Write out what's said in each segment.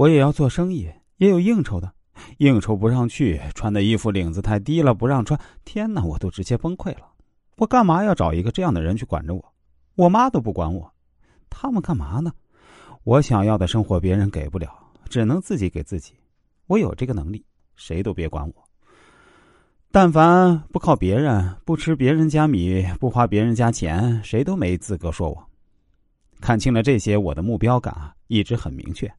我也要做生意，也有应酬的，应酬不让去，穿的衣服领子太低了不让穿，天哪，我都直接崩溃了。我干嘛要找一个这样的人去管着我？我妈都不管我，他们干嘛呢？我想要的生活别人给不了，只能自己给自己。我有这个能力，谁都别管我。但凡不靠别人，不吃别人家米，不花别人家钱，谁都没资格说我。看清了这些，我的目标感一直很明确。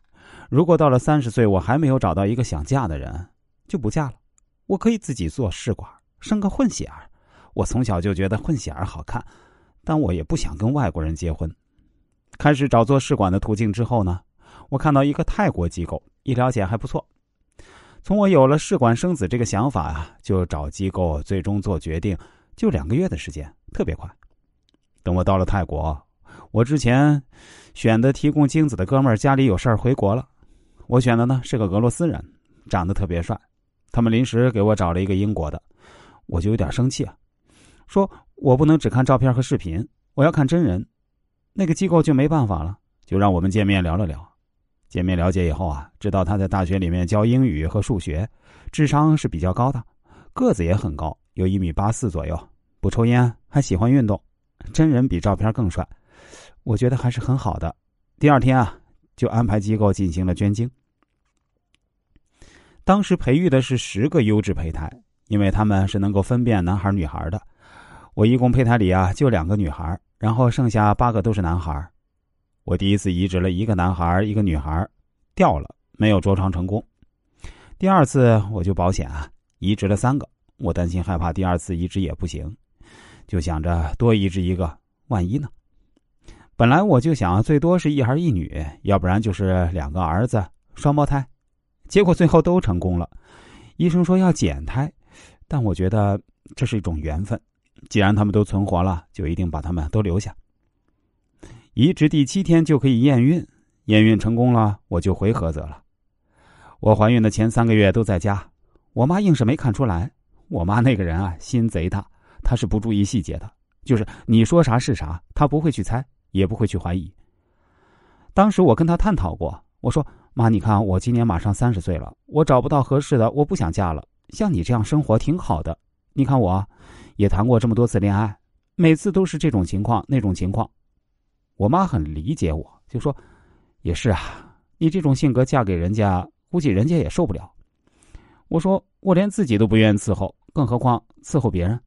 如果到了三十岁我还没有找到一个想嫁的人，就不嫁了。我可以自己做试管，生个混血儿。我从小就觉得混血儿好看，但我也不想跟外国人结婚。开始找做试管的途径之后呢，我看到一个泰国机构，一了解还不错。从我有了试管生子这个想法啊，就找机构，最终做决定，就两个月的时间，特别快。等我到了泰国，我之前选的提供精子的哥们儿家里有事儿回国了，我选的呢是个俄罗斯人，长得特别帅。他们临时给我找了一个英国的，我就有点生气啊。说我不能只看照片和视频，我要看真人。那个机构就没办法了，就让我们见面聊了聊。见面了解以后啊，知道他在大学里面教英语和数学，智商是比较高的，个子也很高，有一米八四左右，不抽烟，还喜欢运动。真人比照片更帅，我觉得还是很好的。第二天啊，就安排机构进行了捐精。当时培育的是十个优质胚胎，因为他们是能够分辨男孩女孩的。我一共胚胎里啊就两个女孩，然后剩下八个都是男孩。我第一次移植了一个男孩一个女孩，掉了没有着床成功。第二次我就保险啊，移植了三个。我担心害怕第二次移植也不行，就想着多移植一个，万一呢？本来我就想最多是一儿一女，要不然就是两个儿子双胞胎。结果最后都成功了。医生说要减胎，但我觉得这是一种缘分。既然他们都存活了，就一定把他们都留下。移植第七天就可以验孕，验孕成功了，我就回菏泽了。我怀孕的前三个月都在家，我妈硬是没看出来。我妈那个人啊，心贼大，她是不注意细节的，就是你说啥是啥，她不会去猜，也不会去怀疑。当时我跟她探讨过，我说：“妈，你看我今年马上三十岁了，我找不到合适的，我不想嫁了。像你这样生活挺好的，你看我。”也谈过这么多次恋爱，每次都是这种情况那种情况。我妈很理解我，就说：“也是啊，你这种性格嫁给人家，估计人家也受不了。”我说：“我连自己都不愿意伺候，更何况伺候别人。”